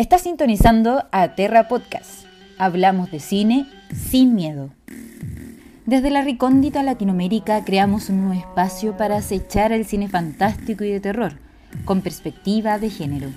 Estás sintonizando a Terra Podcast. Hablamos de cine sin miedo. Desde la recóndita Latinoamérica creamos un nuevo espacio para acechar el cine fantástico y de terror, con perspectiva de género